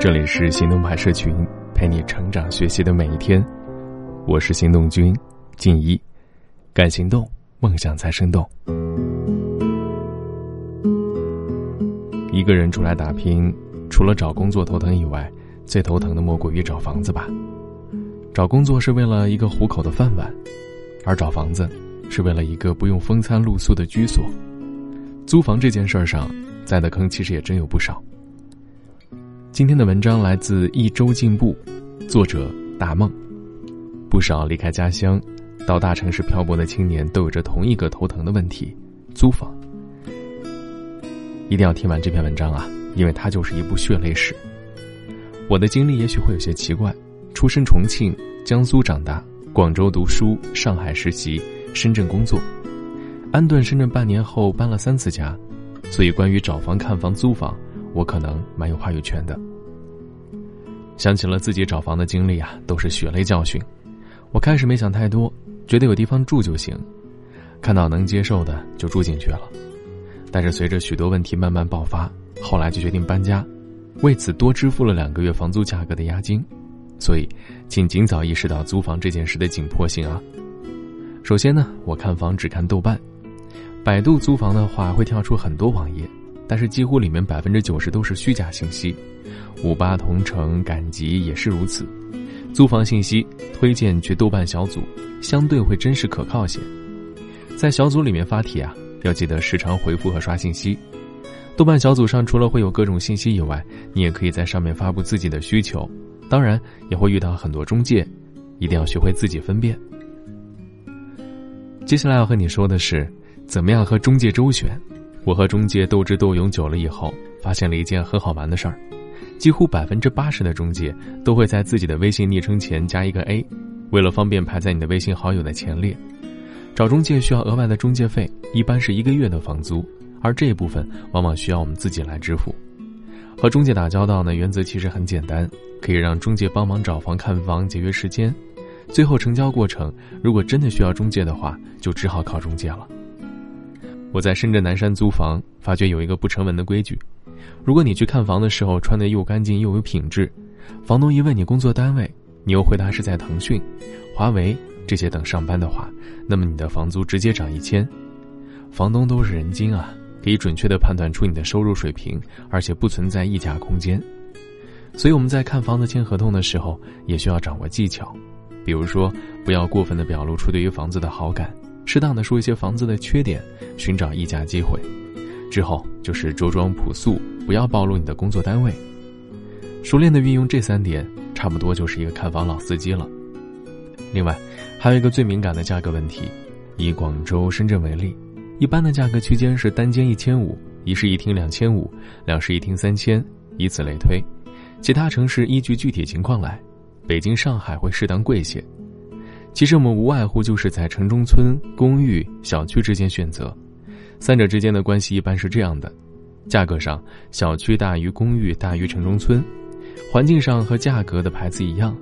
这里是行动派社群，陪你成长学习的每一天。我是行动君静一，敢行动，梦想才生动。一个人出来打拼，除了找工作头疼以外，最头疼的莫过于找房子吧。找工作是为了一个糊口的饭碗，而找房子是为了一个不用风餐露宿的居所。租房这件事儿上，栽的坑其实也真有不少。今天的文章来自一周进步，作者大梦。不少离开家乡到大城市漂泊的青年都有着同一个头疼的问题：租房。一定要听完这篇文章啊，因为它就是一部血泪史。我的经历也许会有些奇怪：出身重庆，江苏长大，广州读书，上海实习，深圳工作，安顿深圳半年后搬了三次家，所以关于找房、看房、租房。我可能蛮有话语权的。想起了自己找房的经历啊，都是血泪教训。我开始没想太多，觉得有地方住就行，看到能接受的就住进去了。但是随着许多问题慢慢爆发，后来就决定搬家，为此多支付了两个月房租价格的押金。所以，请尽早意识到租房这件事的紧迫性啊。首先呢，我看房只看豆瓣，百度租房的话会跳出很多网页。但是几乎里面百分之九十都是虚假信息，五八同城、赶集也是如此。租房信息推荐去豆瓣小组，相对会真实可靠些。在小组里面发帖啊，要记得时常回复和刷信息。豆瓣小组上除了会有各种信息以外，你也可以在上面发布自己的需求，当然也会遇到很多中介，一定要学会自己分辨。接下来要和你说的是，怎么样和中介周旋。我和中介斗智斗勇久了以后，发现了一件很好玩的事儿：几乎百分之八十的中介都会在自己的微信昵称前加一个 A，为了方便排在你的微信好友的前列。找中介需要额外的中介费，一般是一个月的房租，而这一部分往往需要我们自己来支付。和中介打交道呢，原则其实很简单，可以让中介帮忙找房看房，节约时间。最后成交过程，如果真的需要中介的话，就只好靠中介了。我在深圳南山租房，发觉有一个不成文的规矩：如果你去看房的时候穿得又干净又有品质，房东一问你工作单位，你又回答是在腾讯、华为这些等上班的话，那么你的房租直接涨一千。房东都是人精啊，可以准确地判断出你的收入水平，而且不存在溢价空间。所以我们在看房子签合同的时候，也需要掌握技巧，比如说不要过分地表露出对于房子的好感。适当的说一些房子的缺点，寻找议价机会，之后就是着装朴素，不要暴露你的工作单位。熟练的运用这三点，差不多就是一个看房老司机了。另外，还有一个最敏感的价格问题，以广州、深圳为例，一般的价格区间是单间一千五，一室一厅两千五，两室一厅三千，以此类推。其他城市依据具体情况来，北京、上海会适当贵些。其实我们无外乎就是在城中村、公寓、小区之间选择，三者之间的关系一般是这样的：价格上，小区大于公寓大于城中村；环境上和价格的牌子一样，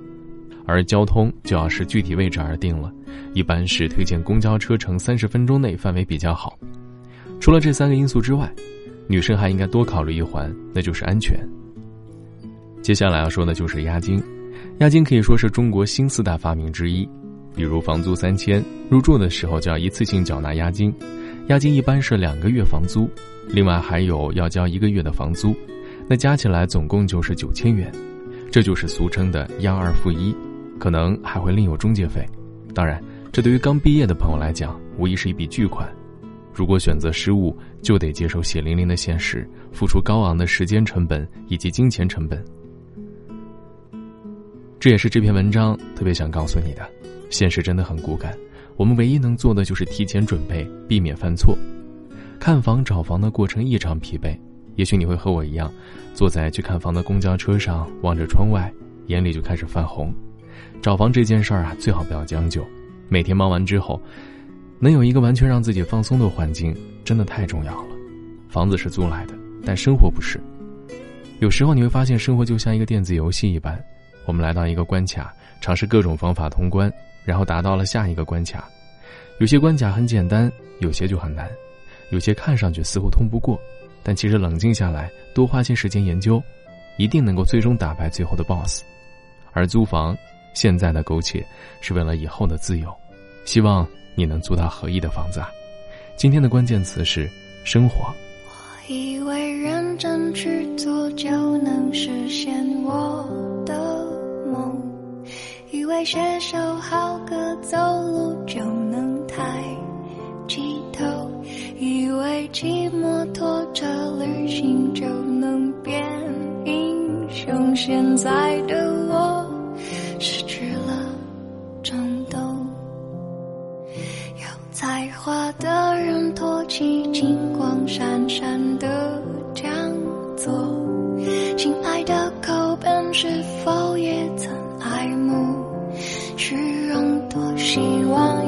而交通就要视具体位置而定了，一般是推荐公交车程三十分钟内范围比较好。除了这三个因素之外，女生还应该多考虑一环，那就是安全。接下来要说的就是押金，押金可以说是中国新四大发明之一。比如房租三千，入住的时候就要一次性缴纳押金，押金一般是两个月房租，另外还有要交一个月的房租，那加起来总共就是九千元，这就是俗称的押二付一，可能还会另有中介费。当然，这对于刚毕业的朋友来讲，无疑是一笔巨款。如果选择失误，就得接受血淋淋的现实，付出高昂的时间成本以及金钱成本。这也是这篇文章特别想告诉你的。现实真的很骨感，我们唯一能做的就是提前准备，避免犯错。看房找房的过程异常疲惫，也许你会和我一样，坐在去看房的公交车上，望着窗外，眼里就开始泛红。找房这件事儿啊，最好不要将就。每天忙完之后，能有一个完全让自己放松的环境，真的太重要了。房子是租来的，但生活不是。有时候你会发现，生活就像一个电子游戏一般，我们来到一个关卡，尝试各种方法通关。然后达到了下一个关卡，有些关卡很简单，有些就很难，有些看上去似乎通不过，但其实冷静下来，多花些时间研究，一定能够最终打败最后的 BOSS。而租房，现在的苟且，是为了以后的自由。希望你能租到合意的房子啊！今天的关键词是生活。我以为认真去做就能实现我的，以为写首好歌走路就能抬起头，以为骑摩托车旅行就能变英雄。现在的我失去了冲动，有才华的人托起金光闪闪的讲座，亲爱的口本是否希望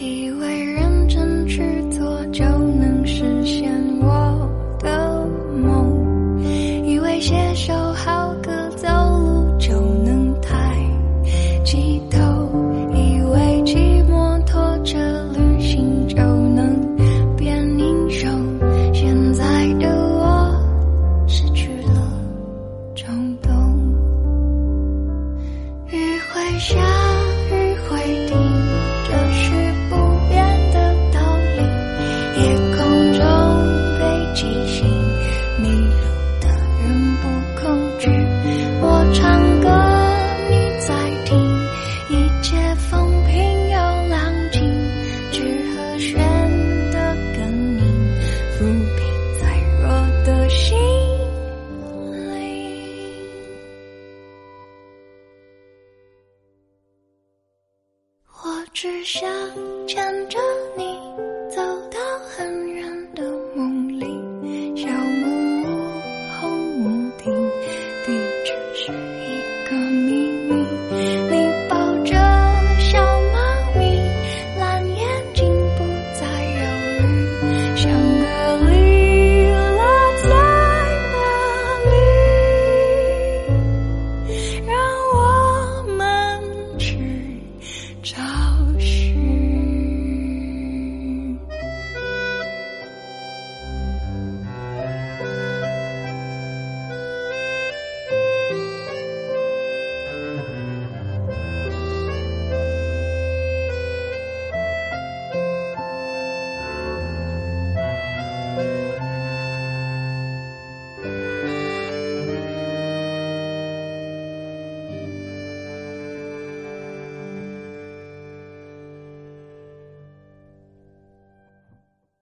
以为只想牵着你走